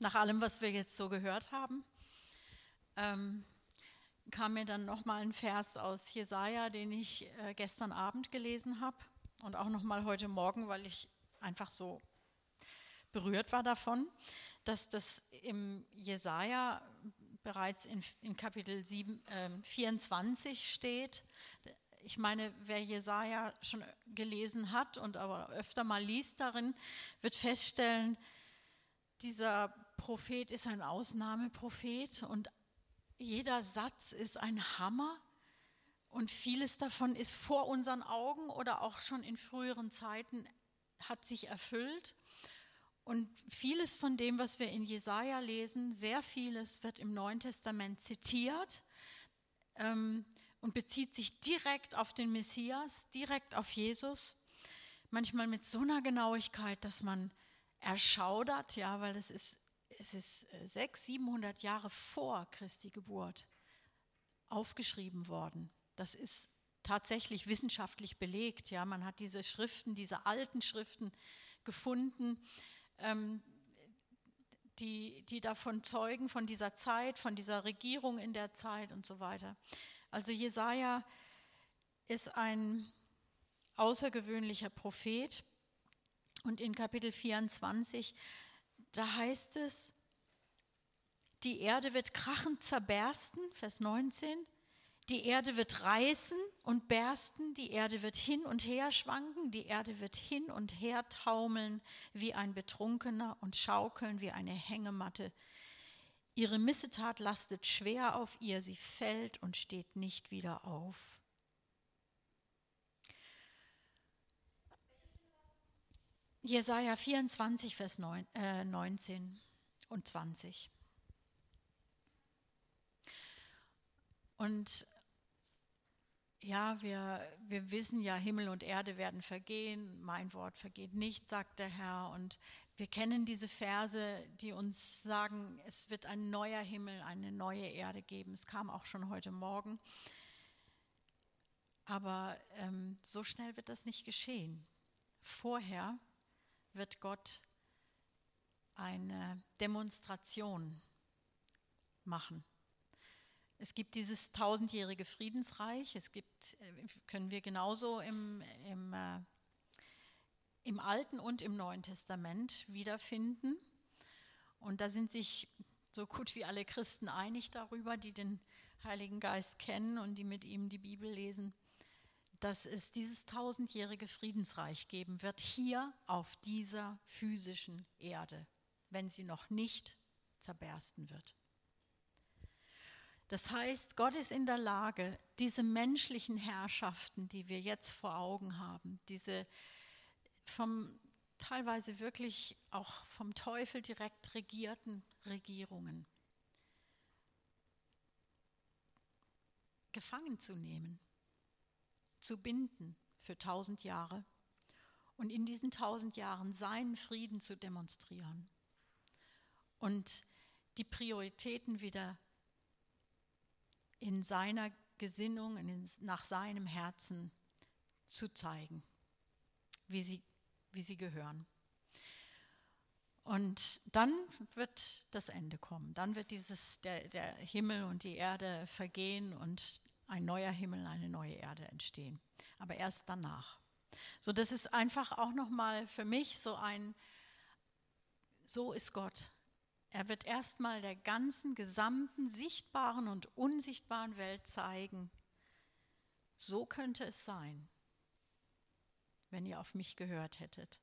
nach allem, was wir jetzt so gehört haben, ähm, kam mir dann nochmal ein Vers aus Jesaja, den ich äh, gestern Abend gelesen habe und auch nochmal heute Morgen, weil ich einfach so berührt war davon, dass das im Jesaja bereits in, in Kapitel 7, äh, 24 steht. Ich meine, wer Jesaja schon gelesen hat und aber öfter mal liest darin, wird feststellen, dieser Prophet ist ein Ausnahmeprophet und jeder Satz ist ein Hammer und vieles davon ist vor unseren Augen oder auch schon in früheren Zeiten hat sich erfüllt. Und vieles von dem, was wir in Jesaja lesen, sehr vieles wird im Neuen Testament zitiert ähm, und bezieht sich direkt auf den Messias, direkt auf Jesus. Manchmal mit so einer Genauigkeit, dass man erschaudert, ja, weil es ist, es ist 600, 700 Jahre vor Christi Geburt aufgeschrieben worden. Das ist tatsächlich wissenschaftlich belegt. Ja, man hat diese Schriften, diese alten Schriften gefunden, ähm, die, die davon zeugen, von dieser Zeit, von dieser Regierung in der Zeit und so weiter. Also Jesaja ist ein außergewöhnlicher Prophet und in Kapitel 24, da heißt es, die Erde wird krachend zerbersten, Vers 19, die Erde wird reißen und bersten, die Erde wird hin und her schwanken, die Erde wird hin und her taumeln wie ein Betrunkener und schaukeln wie eine Hängematte. Ihre Missetat lastet schwer auf ihr, sie fällt und steht nicht wieder auf. Jesaja 24, Vers 9, äh, 19 und 20. Und ja, wir, wir wissen ja, Himmel und Erde werden vergehen, mein Wort vergeht nicht, sagt der Herr. Und wir kennen diese Verse, die uns sagen, es wird ein neuer Himmel, eine neue Erde geben. Es kam auch schon heute Morgen. Aber ähm, so schnell wird das nicht geschehen. Vorher wird Gott eine Demonstration machen. Es gibt dieses tausendjährige Friedensreich. Es gibt, äh, können wir genauso im, im, äh, im Alten und im Neuen Testament wiederfinden. Und da sind sich so gut wie alle Christen einig darüber, die den Heiligen Geist kennen und die mit ihm die Bibel lesen dass es dieses tausendjährige Friedensreich geben wird, hier auf dieser physischen Erde, wenn sie noch nicht zerbersten wird. Das heißt, Gott ist in der Lage, diese menschlichen Herrschaften, die wir jetzt vor Augen haben, diese vom teilweise wirklich auch vom Teufel direkt regierten Regierungen, gefangen zu nehmen zu binden für tausend Jahre und in diesen tausend Jahren seinen Frieden zu demonstrieren und die Prioritäten wieder in seiner Gesinnung, in, nach seinem Herzen zu zeigen, wie sie, wie sie gehören. Und dann wird das Ende kommen. Dann wird dieses, der, der Himmel und die Erde vergehen und ein neuer Himmel, eine neue Erde entstehen. Aber erst danach. So, das ist einfach auch nochmal für mich so ein, so ist Gott. Er wird erstmal der ganzen, gesamten, sichtbaren und unsichtbaren Welt zeigen, so könnte es sein, wenn ihr auf mich gehört hättet.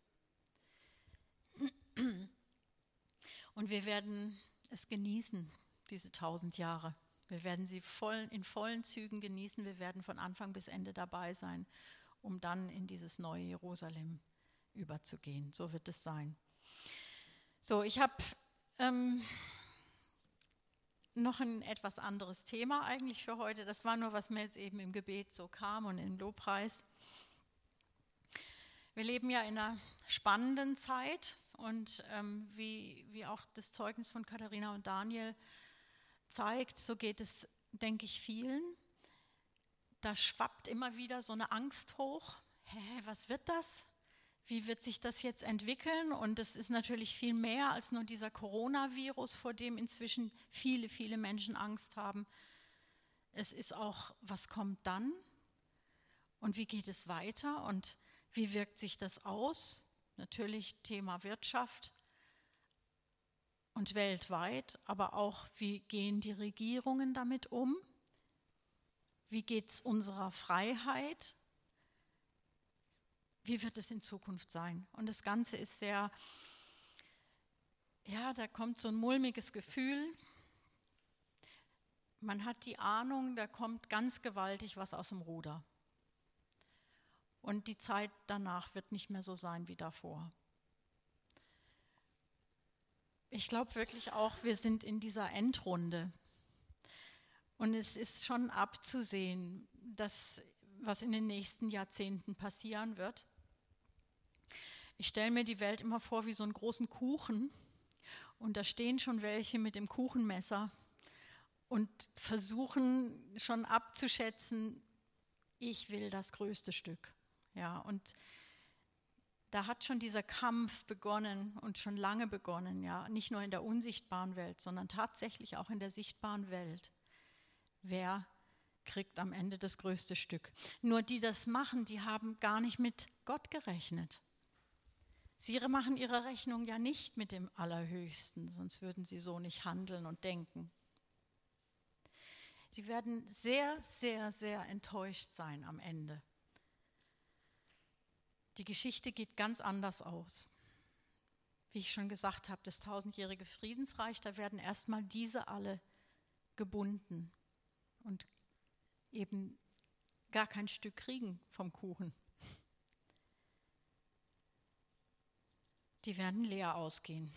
Und wir werden es genießen, diese tausend Jahre. Wir werden sie voll, in vollen Zügen genießen. Wir werden von Anfang bis Ende dabei sein, um dann in dieses neue Jerusalem überzugehen. So wird es sein. So, ich habe ähm, noch ein etwas anderes Thema eigentlich für heute. Das war nur, was mir jetzt eben im Gebet so kam und im Lobpreis. Wir leben ja in einer spannenden Zeit und ähm, wie, wie auch das Zeugnis von Katharina und Daniel zeigt, so geht es, denke ich, vielen. Da schwappt immer wieder so eine Angst hoch. Hä, was wird das? wie wird sich das jetzt entwickeln? Und es ist natürlich viel mehr als nur dieser Coronavirus, vor dem inzwischen viele, viele Menschen Angst haben. Es ist auch, was kommt dann? Und wie geht es weiter? Und wie wirkt sich das aus? Natürlich Thema Wirtschaft und weltweit, aber auch, wie gehen die Regierungen damit um? Wie geht es unserer Freiheit? Wie wird es in Zukunft sein? Und das Ganze ist sehr, ja, da kommt so ein mulmiges Gefühl. Man hat die Ahnung, da kommt ganz gewaltig was aus dem Ruder. Und die Zeit danach wird nicht mehr so sein wie davor. Ich glaube wirklich auch, wir sind in dieser Endrunde. Und es ist schon abzusehen, dass, was in den nächsten Jahrzehnten passieren wird. Ich stelle mir die Welt immer vor wie so einen großen Kuchen. Und da stehen schon welche mit dem Kuchenmesser und versuchen schon abzuschätzen, ich will das größte Stück. Ja, und da hat schon dieser Kampf begonnen und schon lange begonnen, ja, nicht nur in der unsichtbaren Welt, sondern tatsächlich auch in der sichtbaren Welt. Wer kriegt am Ende das größte Stück? Nur die das machen, die haben gar nicht mit Gott gerechnet. Sie machen ihre Rechnung ja nicht mit dem Allerhöchsten, sonst würden sie so nicht handeln und denken. Sie werden sehr, sehr, sehr enttäuscht sein am Ende. Die Geschichte geht ganz anders aus. Wie ich schon gesagt habe, das tausendjährige Friedensreich, da werden erstmal diese alle gebunden und eben gar kein Stück kriegen vom Kuchen. Die werden leer ausgehen.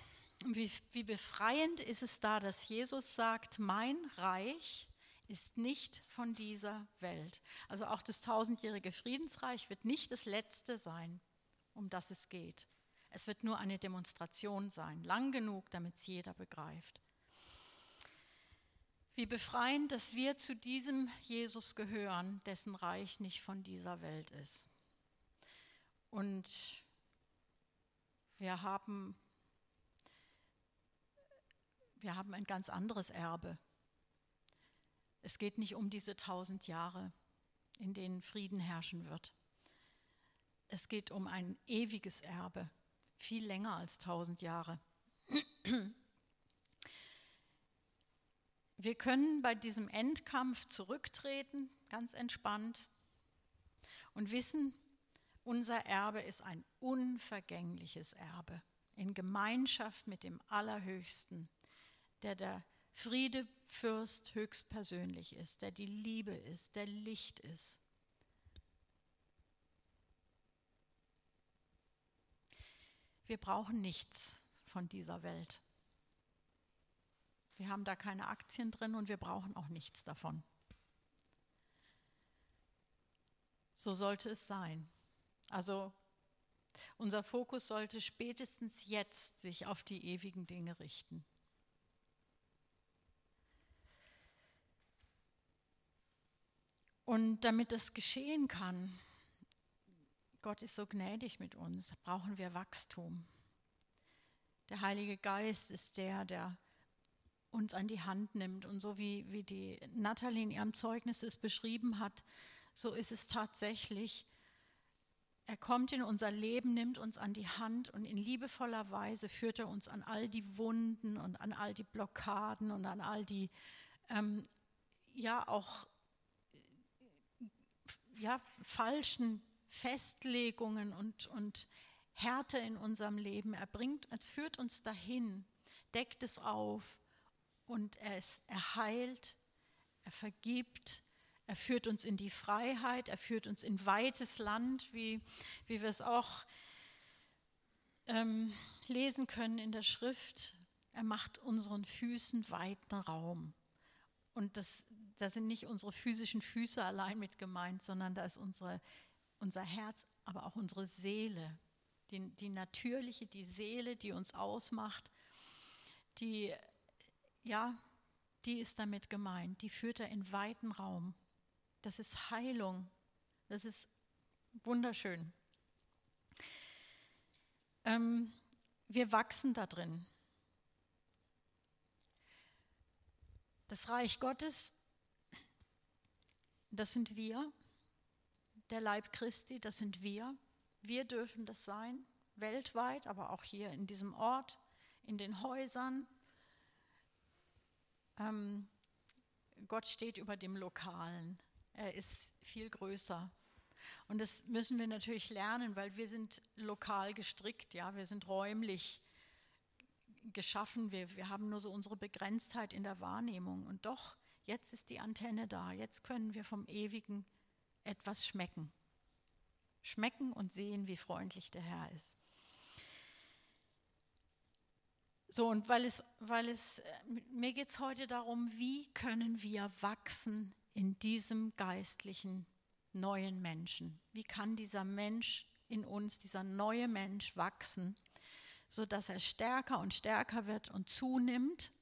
Wie, wie befreiend ist es da, dass Jesus sagt, mein Reich ist nicht von dieser Welt. Also auch das tausendjährige Friedensreich wird nicht das letzte sein, um das es geht. Es wird nur eine Demonstration sein, lang genug, damit es jeder begreift. Wie befreiend, dass wir zu diesem Jesus gehören, dessen Reich nicht von dieser Welt ist. Und wir haben, wir haben ein ganz anderes Erbe. Es geht nicht um diese tausend Jahre, in denen Frieden herrschen wird. Es geht um ein ewiges Erbe, viel länger als tausend Jahre. Wir können bei diesem Endkampf zurücktreten, ganz entspannt, und wissen, unser Erbe ist ein unvergängliches Erbe in Gemeinschaft mit dem Allerhöchsten, der der Friedefürst höchstpersönlich ist, der die Liebe ist, der Licht ist. Wir brauchen nichts von dieser Welt. Wir haben da keine Aktien drin und wir brauchen auch nichts davon. So sollte es sein. Also unser Fokus sollte spätestens jetzt sich auf die ewigen Dinge richten. Und damit das geschehen kann, Gott ist so gnädig mit uns, brauchen wir Wachstum. Der Heilige Geist ist der, der uns an die Hand nimmt. Und so wie, wie die Nathalie in ihrem Zeugnis es beschrieben hat, so ist es tatsächlich. Er kommt in unser Leben, nimmt uns an die Hand und in liebevoller Weise führt er uns an all die Wunden und an all die Blockaden und an all die, ähm, ja, auch ja, falschen Festlegungen und, und Härte in unserem Leben. Er, bringt, er führt uns dahin, deckt es auf und er, ist, er heilt, er vergibt, er führt uns in die Freiheit, er führt uns in weites Land, wie, wie wir es auch ähm, lesen können in der Schrift. Er macht unseren Füßen weiten Raum. Und das, da sind nicht unsere physischen Füße allein mit gemeint, sondern da ist unsere, unser Herz, aber auch unsere Seele, die, die natürliche, die Seele, die uns ausmacht, die, ja, die ist damit gemeint. Die führt er in weiten Raum. Das ist Heilung. Das ist wunderschön. ähm, wir wachsen da drin. Das Reich Gottes, das sind wir. Der Leib Christi, das sind wir. Wir dürfen das sein, weltweit, aber auch hier in diesem Ort, in den Häusern. Ähm, Gott steht über dem Lokalen. Er ist viel größer. Und das müssen wir natürlich lernen, weil wir sind lokal gestrickt, ja, wir sind räumlich geschaffen, wir, wir haben nur so unsere Begrenztheit in der Wahrnehmung. Und doch, jetzt ist die Antenne da, jetzt können wir vom Ewigen etwas schmecken. Schmecken und sehen, wie freundlich der Herr ist. So, und weil es, weil es, mir geht es heute darum, wie können wir wachsen in diesem geistlichen neuen Menschen? Wie kann dieser Mensch in uns, dieser neue Mensch wachsen, sodass er stärker und stärker wird und zunimmt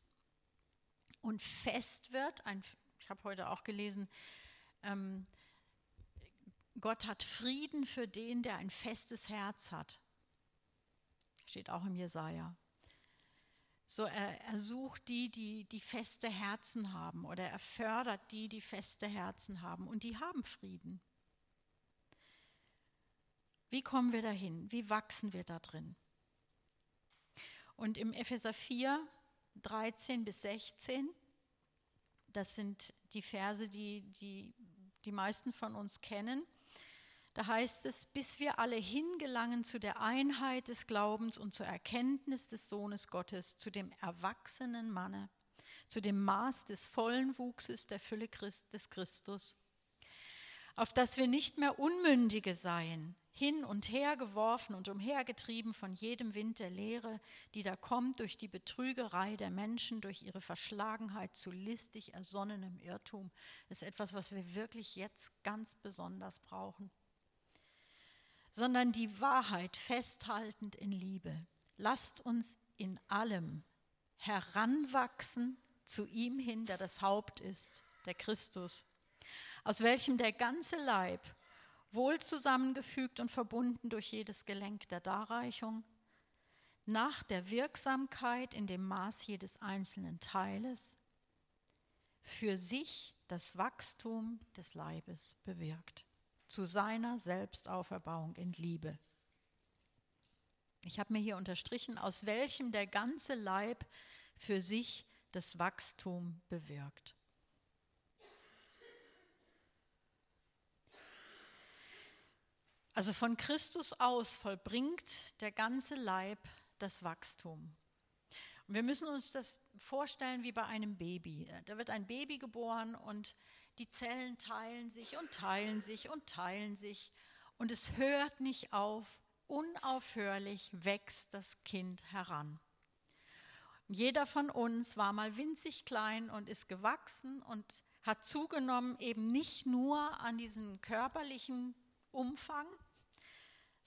und fest wird? Ein, ich habe heute auch gelesen, ähm, Gott hat Frieden für den, der ein festes Herz hat. Steht auch im Jesaja. So, er, er sucht die, die, die feste Herzen haben oder er fördert die, die feste Herzen haben und die haben Frieden. Wie kommen wir dahin? Wie wachsen wir da drin? Und im Epheser 4, 13 bis 16, das sind die Verse, die die, die meisten von uns kennen, da heißt es, bis wir alle hingelangen zu der Einheit des Glaubens und zur Erkenntnis des Sohnes Gottes, zu dem erwachsenen Manne, zu dem Maß des vollen Wuchses der Fülle des Christus, auf dass wir nicht mehr Unmündige seien, hin und her geworfen und umhergetrieben von jedem Wind der Lehre, die da kommt durch die Betrügerei der Menschen, durch ihre Verschlagenheit zu listig ersonnenem Irrtum. Ist etwas, was wir wirklich jetzt ganz besonders brauchen sondern die Wahrheit festhaltend in Liebe. Lasst uns in allem heranwachsen zu ihm hin, der das Haupt ist, der Christus, aus welchem der ganze Leib, wohl zusammengefügt und verbunden durch jedes Gelenk der Darreichung, nach der Wirksamkeit in dem Maß jedes einzelnen Teiles, für sich das Wachstum des Leibes bewirkt zu seiner Selbstauferbauung in Liebe. Ich habe mir hier unterstrichen, aus welchem der ganze Leib für sich das Wachstum bewirkt. Also von Christus aus vollbringt der ganze Leib das Wachstum. Und wir müssen uns das vorstellen wie bei einem Baby. Da wird ein Baby geboren und die Zellen teilen sich und teilen sich und teilen sich und es hört nicht auf. Unaufhörlich wächst das Kind heran. Jeder von uns war mal winzig klein und ist gewachsen und hat zugenommen eben nicht nur an diesem körperlichen Umfang,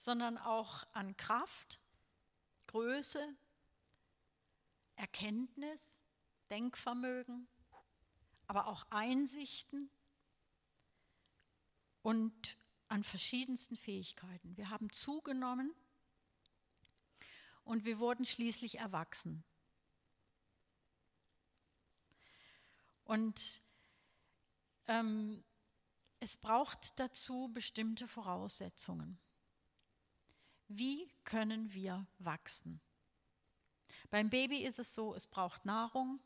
sondern auch an Kraft, Größe, Erkenntnis, Denkvermögen, aber auch Einsichten und an verschiedensten Fähigkeiten. Wir haben zugenommen und wir wurden schließlich erwachsen. Und ähm, es braucht dazu bestimmte Voraussetzungen. Wie können wir wachsen? Beim Baby ist es so, es braucht Nahrung,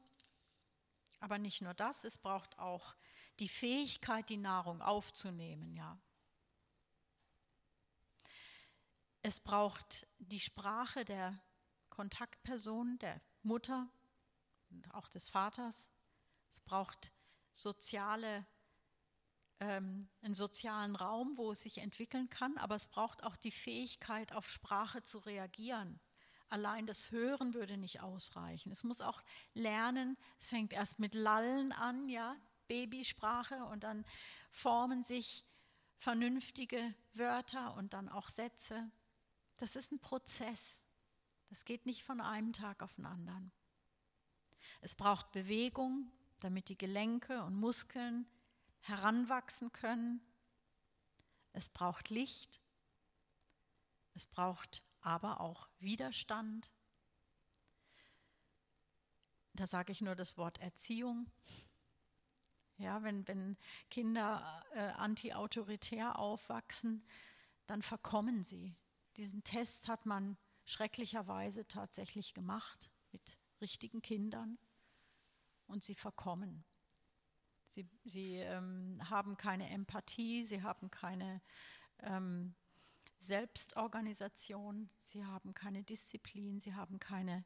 aber nicht nur das, es braucht auch die Fähigkeit, die Nahrung aufzunehmen, ja. Es braucht die Sprache der Kontaktperson, der Mutter und auch des Vaters. Es braucht soziale, ähm, einen sozialen Raum, wo es sich entwickeln kann, aber es braucht auch die Fähigkeit, auf Sprache zu reagieren. Allein das Hören würde nicht ausreichen. Es muss auch lernen, es fängt erst mit Lallen an, ja, Babysprache und dann formen sich vernünftige Wörter und dann auch Sätze. Das ist ein Prozess. Das geht nicht von einem Tag auf den anderen. Es braucht Bewegung, damit die Gelenke und Muskeln heranwachsen können. Es braucht Licht. Es braucht aber auch Widerstand. Da sage ich nur das Wort Erziehung. Ja, wenn, wenn Kinder äh, anti-autoritär aufwachsen, dann verkommen sie. Diesen Test hat man schrecklicherweise tatsächlich gemacht mit richtigen Kindern und sie verkommen. Sie, sie ähm, haben keine Empathie, sie haben keine ähm, Selbstorganisation, sie haben keine Disziplin, sie haben keine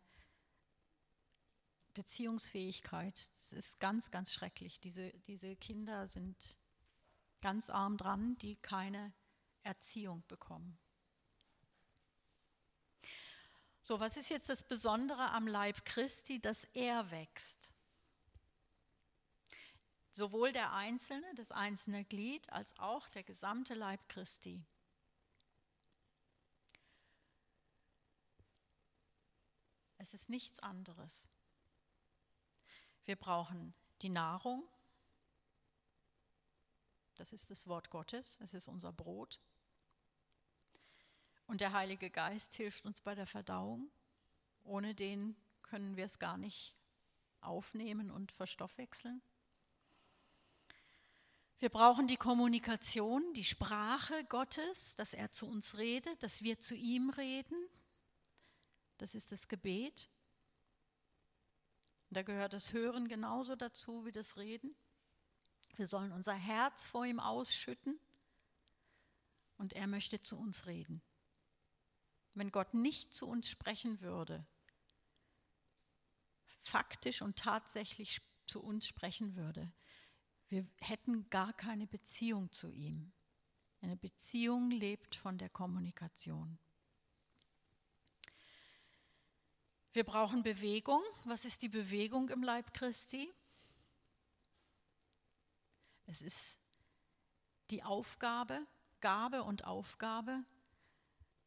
Beziehungsfähigkeit. Es ist ganz, ganz schrecklich. Diese, diese Kinder sind ganz arm dran, die keine Erziehung bekommen. So, was ist jetzt das Besondere am Leib Christi, dass er wächst? Sowohl der Einzelne, das einzelne Glied, als auch der gesamte Leib Christi. Es ist nichts anderes. Wir brauchen die Nahrung. Das ist das Wort Gottes, es ist unser Brot. Und der Heilige Geist hilft uns bei der Verdauung. Ohne den können wir es gar nicht aufnehmen und verstoffwechseln. Wir brauchen die Kommunikation, die Sprache Gottes, dass er zu uns redet, dass wir zu ihm reden, das ist das Gebet. Und da gehört das Hören genauso dazu wie das Reden. Wir sollen unser Herz vor ihm ausschütten und er möchte zu uns reden. Wenn Gott nicht zu uns sprechen würde, faktisch und tatsächlich zu uns sprechen würde, wir hätten gar keine Beziehung zu ihm. Eine Beziehung lebt von der Kommunikation. Wir brauchen Bewegung. Was ist die Bewegung im Leib Christi? Es ist die Aufgabe, Gabe und Aufgabe.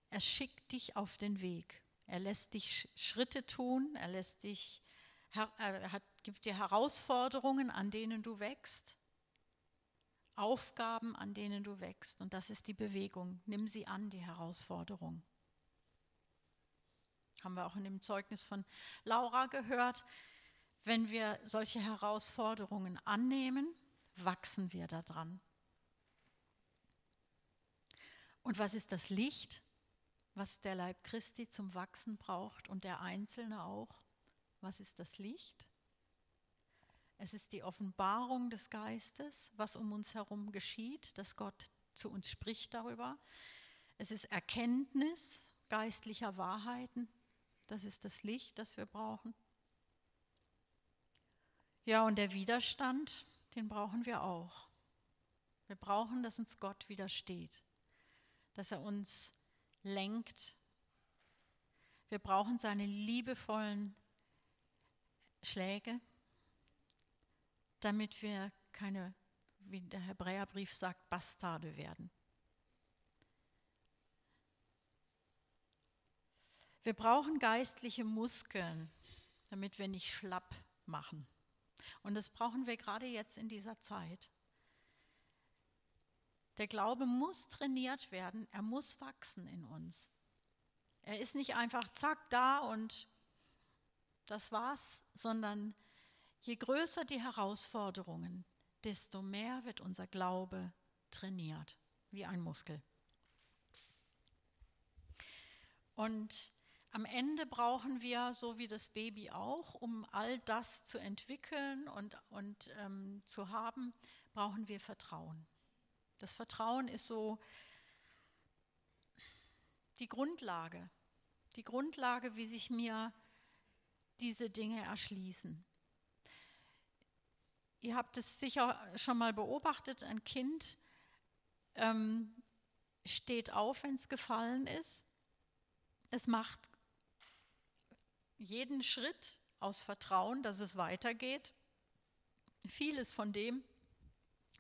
Er schickt dich auf den Weg. Er lässt dich Schritte tun. Er lässt dich, er hat, gibt dir Herausforderungen, an denen du wächst. Aufgaben, an denen du wächst. Und das ist die Bewegung. Nimm sie an, die Herausforderung haben wir auch in dem Zeugnis von Laura gehört, wenn wir solche Herausforderungen annehmen, wachsen wir daran. Und was ist das Licht, was der Leib Christi zum Wachsen braucht und der Einzelne auch? Was ist das Licht? Es ist die Offenbarung des Geistes, was um uns herum geschieht, dass Gott zu uns spricht darüber. Es ist Erkenntnis geistlicher Wahrheiten, das ist das Licht, das wir brauchen. Ja, und der Widerstand, den brauchen wir auch. Wir brauchen, dass uns Gott widersteht, dass er uns lenkt. Wir brauchen seine liebevollen Schläge, damit wir keine, wie der Hebräerbrief sagt, Bastarde werden. Wir brauchen geistliche Muskeln, damit wir nicht schlapp machen. Und das brauchen wir gerade jetzt in dieser Zeit. Der Glaube muss trainiert werden, er muss wachsen in uns. Er ist nicht einfach zack da und das war's, sondern je größer die Herausforderungen, desto mehr wird unser Glaube trainiert, wie ein Muskel. Und am Ende brauchen wir, so wie das Baby auch, um all das zu entwickeln und, und ähm, zu haben, brauchen wir Vertrauen. Das Vertrauen ist so die Grundlage, die Grundlage, wie sich mir diese Dinge erschließen. Ihr habt es sicher schon mal beobachtet, ein Kind ähm, steht auf, wenn es gefallen ist. Es macht jeden Schritt aus Vertrauen, dass es weitergeht. Vieles von dem,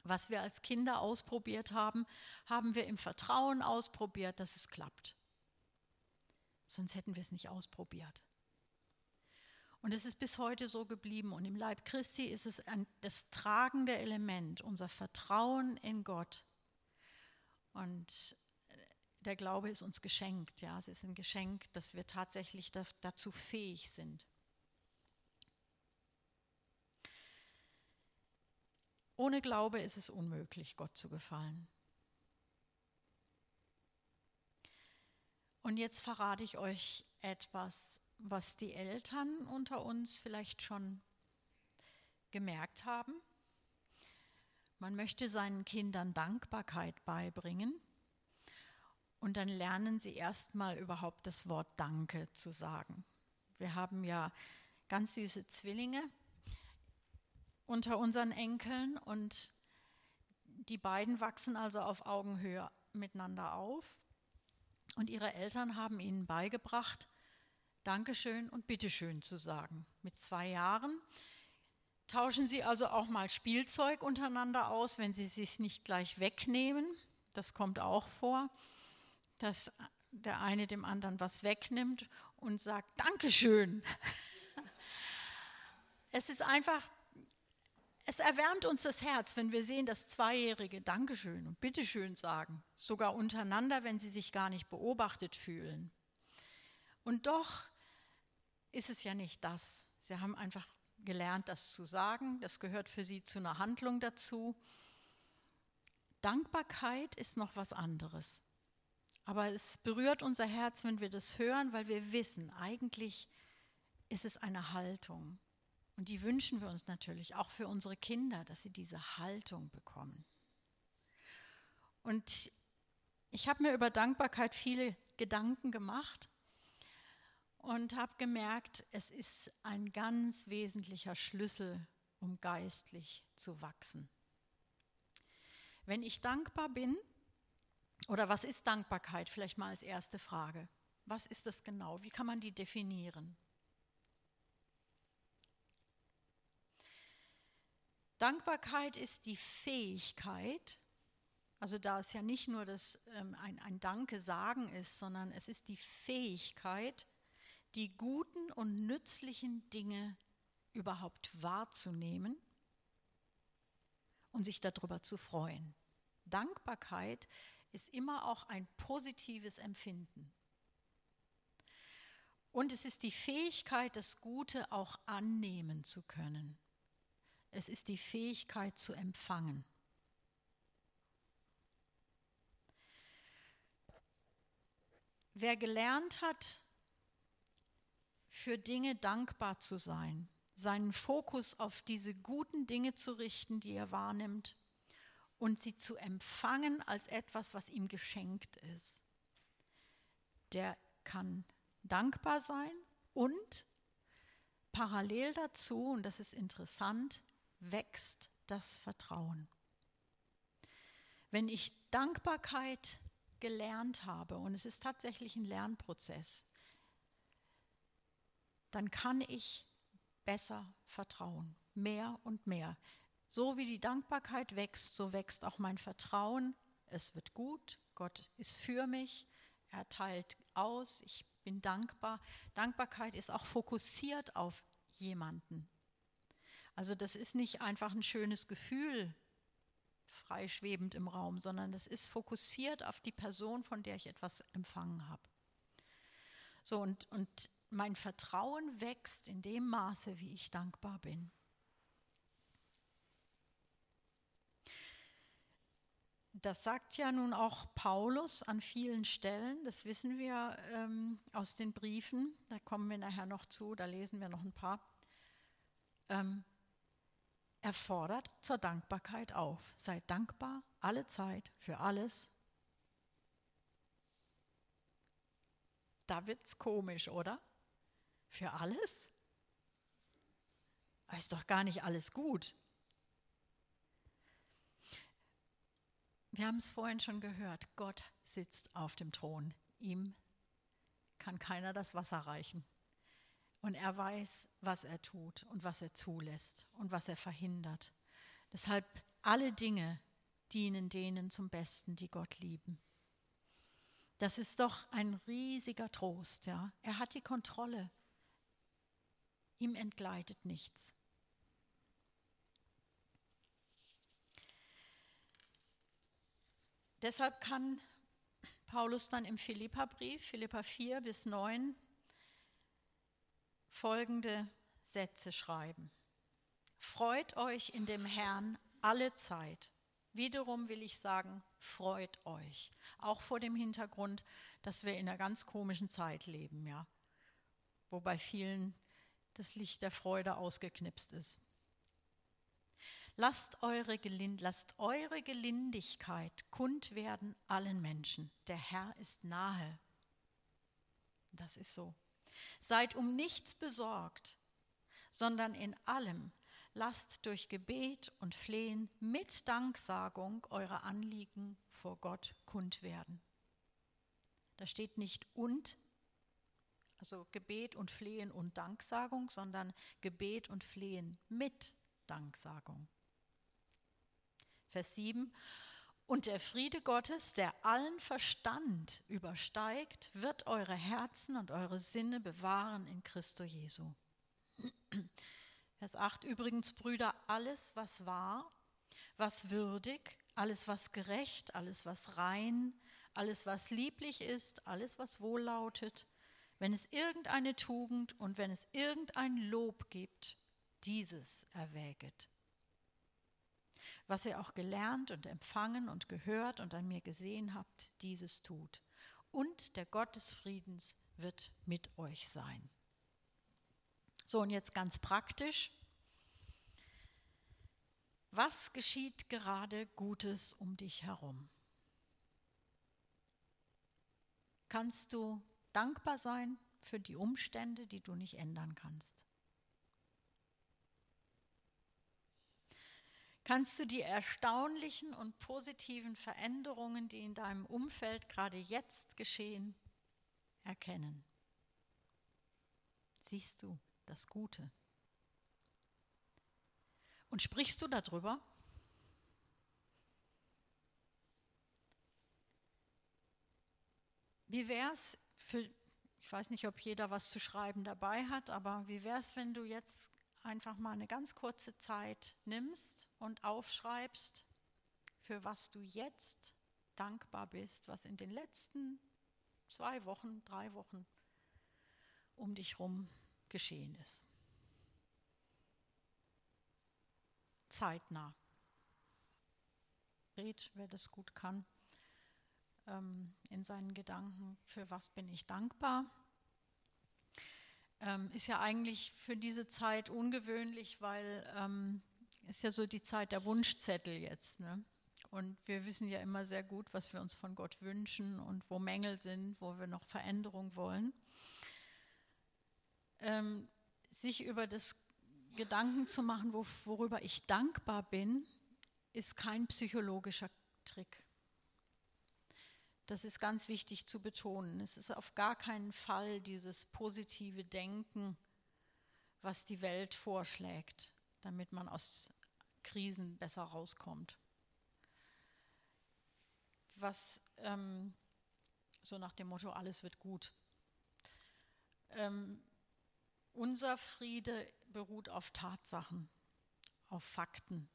was wir als Kinder ausprobiert haben, haben wir im Vertrauen ausprobiert, dass es klappt. Sonst hätten wir es nicht ausprobiert. Und es ist bis heute so geblieben. Und im Leib Christi ist es ein, das tragende Element, unser Vertrauen in Gott. Und der Glaube ist uns geschenkt. Ja, es ist ein Geschenk, dass wir tatsächlich dazu fähig sind. Ohne Glaube ist es unmöglich, Gott zu gefallen. Und jetzt verrate ich euch etwas, was die Eltern unter uns vielleicht schon gemerkt haben. Man möchte seinen Kindern Dankbarkeit beibringen und dann lernen sie erstmal überhaupt das Wort Danke zu sagen. Wir haben ja ganz süße Zwillinge unter unseren Enkeln und die beiden wachsen also auf Augenhöhe miteinander auf und ihre Eltern haben ihnen beigebracht, Dankeschön und Bitteschön zu sagen. Mit zwei Jahren tauschen sie also auch mal Spielzeug untereinander aus, wenn sie es sich nicht gleich wegnehmen. Das kommt auch vor dass der eine dem anderen was wegnimmt und sagt, Dankeschön. Es ist einfach, es erwärmt uns das Herz, wenn wir sehen, dass Zweijährige Dankeschön und Bitteschön sagen, sogar untereinander, wenn sie sich gar nicht beobachtet fühlen. Und doch ist es ja nicht das. Sie haben einfach gelernt, das zu sagen. Das gehört für sie zu einer Handlung dazu. Dankbarkeit ist noch was anderes. Aber es berührt unser Herz, wenn wir das hören, weil wir wissen, eigentlich ist es eine Haltung. Und die wünschen wir uns natürlich auch für unsere Kinder, dass sie diese Haltung bekommen. Und ich habe mir über Dankbarkeit viele Gedanken gemacht und habe gemerkt, es ist ein ganz wesentlicher Schlüssel, um geistlich zu wachsen. Wenn ich dankbar bin, oder was ist Dankbarkeit? Vielleicht mal als erste Frage. Was ist das genau? Wie kann man die definieren? Dankbarkeit ist die Fähigkeit, also da es ja nicht nur das, ähm, ein, ein Danke sagen ist, sondern es ist die Fähigkeit, die guten und nützlichen Dinge überhaupt wahrzunehmen und sich darüber zu freuen. Dankbarkeit ist immer auch ein positives Empfinden. Und es ist die Fähigkeit, das Gute auch annehmen zu können. Es ist die Fähigkeit zu empfangen. Wer gelernt hat, für Dinge dankbar zu sein, seinen Fokus auf diese guten Dinge zu richten, die er wahrnimmt, und sie zu empfangen als etwas, was ihm geschenkt ist. Der kann dankbar sein und parallel dazu, und das ist interessant, wächst das Vertrauen. Wenn ich Dankbarkeit gelernt habe, und es ist tatsächlich ein Lernprozess, dann kann ich besser vertrauen, mehr und mehr. So wie die Dankbarkeit wächst, so wächst auch mein Vertrauen. Es wird gut, Gott ist für mich, er teilt aus, ich bin dankbar. Dankbarkeit ist auch fokussiert auf jemanden. Also das ist nicht einfach ein schönes Gefühl freischwebend im Raum, sondern das ist fokussiert auf die Person, von der ich etwas empfangen habe. So und, und mein Vertrauen wächst in dem Maße, wie ich dankbar bin. Das sagt ja nun auch Paulus an vielen Stellen, das wissen wir ähm, aus den Briefen, da kommen wir nachher noch zu, da lesen wir noch ein paar. Ähm, er fordert zur Dankbarkeit auf. Seid dankbar alle Zeit für alles. Da wird es komisch, oder? Für alles? ist doch gar nicht alles gut. Wir haben es vorhin schon gehört, Gott sitzt auf dem Thron. Ihm kann keiner das Wasser reichen. Und er weiß, was er tut und was er zulässt und was er verhindert. Deshalb alle Dinge dienen denen zum Besten, die Gott lieben. Das ist doch ein riesiger Trost, ja. Er hat die Kontrolle. Ihm entgleitet nichts. Deshalb kann Paulus dann im Philipperbrief, Philippa 4 bis 9, folgende Sätze schreiben. Freut euch in dem Herrn alle Zeit. Wiederum will ich sagen, freut euch. Auch vor dem Hintergrund, dass wir in einer ganz komischen Zeit leben, ja. Wo bei vielen das Licht der Freude ausgeknipst ist. Lasst eure, Gelind lasst eure Gelindigkeit kund werden allen Menschen. Der Herr ist nahe. Das ist so. Seid um nichts besorgt, sondern in allem lasst durch Gebet und Flehen mit Danksagung eure Anliegen vor Gott kund werden. Da steht nicht und, also Gebet und Flehen und Danksagung, sondern Gebet und Flehen mit Danksagung. Vers 7. Und der Friede Gottes, der allen Verstand übersteigt, wird eure Herzen und eure Sinne bewahren in Christo Jesu. Vers 8. Übrigens, Brüder, alles, was wahr, was würdig, alles, was gerecht, alles, was rein, alles, was lieblich ist, alles, was wohllautet, wenn es irgendeine Tugend und wenn es irgendein Lob gibt, dieses erwäget was ihr auch gelernt und empfangen und gehört und an mir gesehen habt, dieses tut. Und der Gott des Friedens wird mit euch sein. So, und jetzt ganz praktisch. Was geschieht gerade Gutes um dich herum? Kannst du dankbar sein für die Umstände, die du nicht ändern kannst? kannst du die erstaunlichen und positiven Veränderungen, die in deinem Umfeld gerade jetzt geschehen, erkennen. Siehst du das Gute? Und sprichst du darüber? Wie wäre es für, ich weiß nicht, ob jeder was zu schreiben dabei hat, aber wie wäre es, wenn du jetzt einfach mal eine ganz kurze Zeit nimmst und aufschreibst, für was du jetzt dankbar bist, was in den letzten zwei Wochen, drei Wochen um dich herum geschehen ist. Zeitnah. Red, wer das gut kann, ähm, in seinen Gedanken, für was bin ich dankbar ähm, ist ja eigentlich für diese Zeit ungewöhnlich, weil ähm, ist ja so die Zeit der Wunschzettel jetzt. Ne? Und wir wissen ja immer sehr gut, was wir uns von Gott wünschen und wo Mängel sind, wo wir noch Veränderung wollen. Ähm, sich über das Gedanken zu machen, wo, worüber ich dankbar bin, ist kein psychologischer Trick. Das ist ganz wichtig zu betonen. Es ist auf gar keinen Fall dieses positive Denken, was die Welt vorschlägt, damit man aus Krisen besser rauskommt. Was ähm, so nach dem Motto, alles wird gut. Ähm, unser Friede beruht auf Tatsachen, auf Fakten.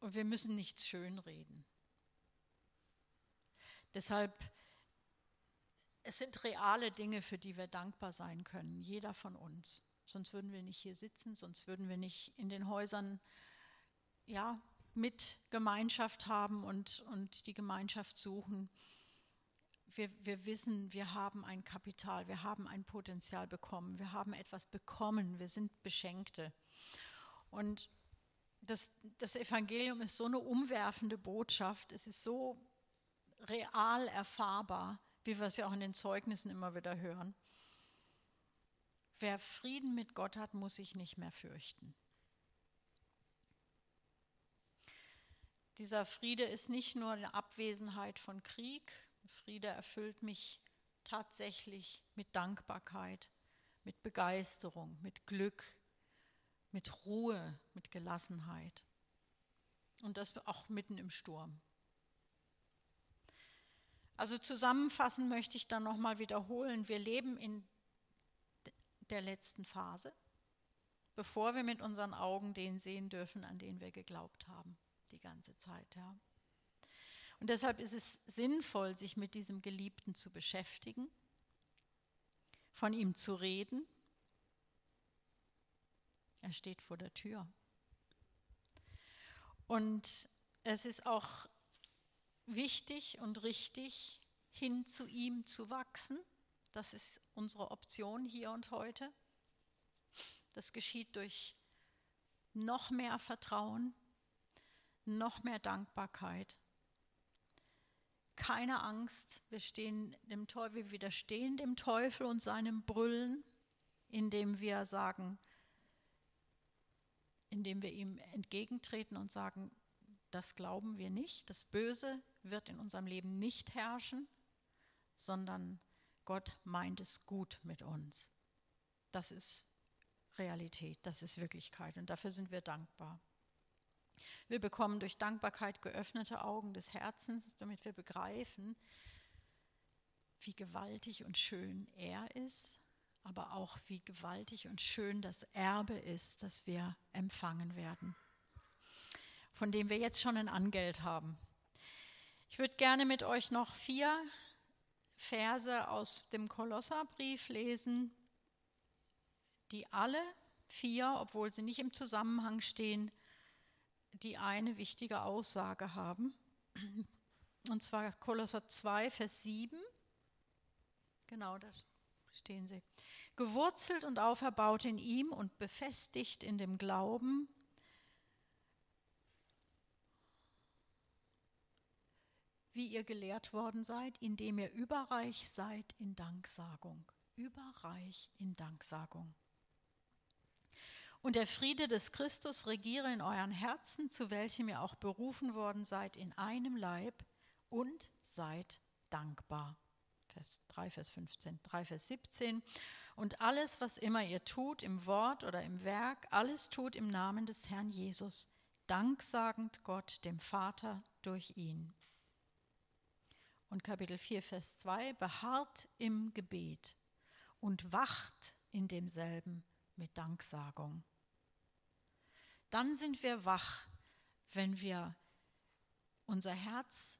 Und wir müssen nichts schönreden. Deshalb, es sind reale Dinge, für die wir dankbar sein können, jeder von uns. Sonst würden wir nicht hier sitzen, sonst würden wir nicht in den Häusern ja, mit Gemeinschaft haben und, und die Gemeinschaft suchen. Wir, wir wissen, wir haben ein Kapital, wir haben ein Potenzial bekommen, wir haben etwas bekommen, wir sind Beschenkte. Und das, das Evangelium ist so eine umwerfende Botschaft, es ist so real erfahrbar, wie wir es ja auch in den Zeugnissen immer wieder hören. Wer Frieden mit Gott hat, muss sich nicht mehr fürchten. Dieser Friede ist nicht nur eine Abwesenheit von Krieg. Friede erfüllt mich tatsächlich mit Dankbarkeit, mit Begeisterung, mit Glück, mit Ruhe, mit Gelassenheit. Und das auch mitten im Sturm. Also zusammenfassend möchte ich dann nochmal wiederholen, wir leben in der letzten Phase, bevor wir mit unseren Augen den sehen dürfen, an den wir geglaubt haben, die ganze Zeit. Ja. Und deshalb ist es sinnvoll, sich mit diesem Geliebten zu beschäftigen, von ihm zu reden. Er steht vor der Tür. Und es ist auch wichtig und richtig, hin zu ihm zu wachsen. Das ist unsere Option hier und heute. Das geschieht durch noch mehr Vertrauen, noch mehr Dankbarkeit. Keine Angst, wir, stehen dem Teufel, wir widerstehen dem Teufel und seinem Brüllen, indem wir sagen, indem wir ihm entgegentreten und sagen, das glauben wir nicht, das Böse wird in unserem Leben nicht herrschen, sondern Gott meint es gut mit uns. Das ist Realität, das ist Wirklichkeit und dafür sind wir dankbar. Wir bekommen durch Dankbarkeit geöffnete Augen des Herzens, damit wir begreifen, wie gewaltig und schön er ist, aber auch wie gewaltig und schön das Erbe ist, das wir empfangen werden, von dem wir jetzt schon ein Angeld haben. Ich würde gerne mit euch noch vier Verse aus dem Kolosserbrief lesen, die alle vier, obwohl sie nicht im Zusammenhang stehen, die eine wichtige Aussage haben. Und zwar Kolosser 2, Vers 7. Genau, da stehen sie. Gewurzelt und auferbaut in ihm und befestigt in dem Glauben, wie ihr gelehrt worden seid, indem ihr überreich seid in Danksagung. Überreich in Danksagung. Und der Friede des Christus regiere in euren Herzen, zu welchem ihr auch berufen worden seid, in einem Leib und seid dankbar. Vers 3, Vers 15, 3, Vers 17. Und alles, was immer ihr tut, im Wort oder im Werk, alles tut im Namen des Herrn Jesus, danksagend Gott, dem Vater, durch ihn. Und Kapitel 4, Vers 2, beharrt im Gebet und wacht in demselben mit Danksagung. Dann sind wir wach, wenn wir unser Herz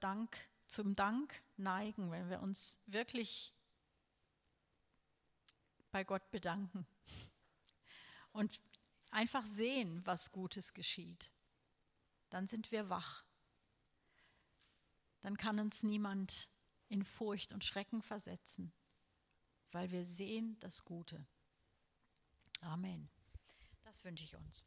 Dank, zum Dank neigen, wenn wir uns wirklich bei Gott bedanken und einfach sehen, was Gutes geschieht. Dann sind wir wach. Dann kann uns niemand in Furcht und Schrecken versetzen, weil wir sehen das Gute. Amen. Das wünsche ich uns.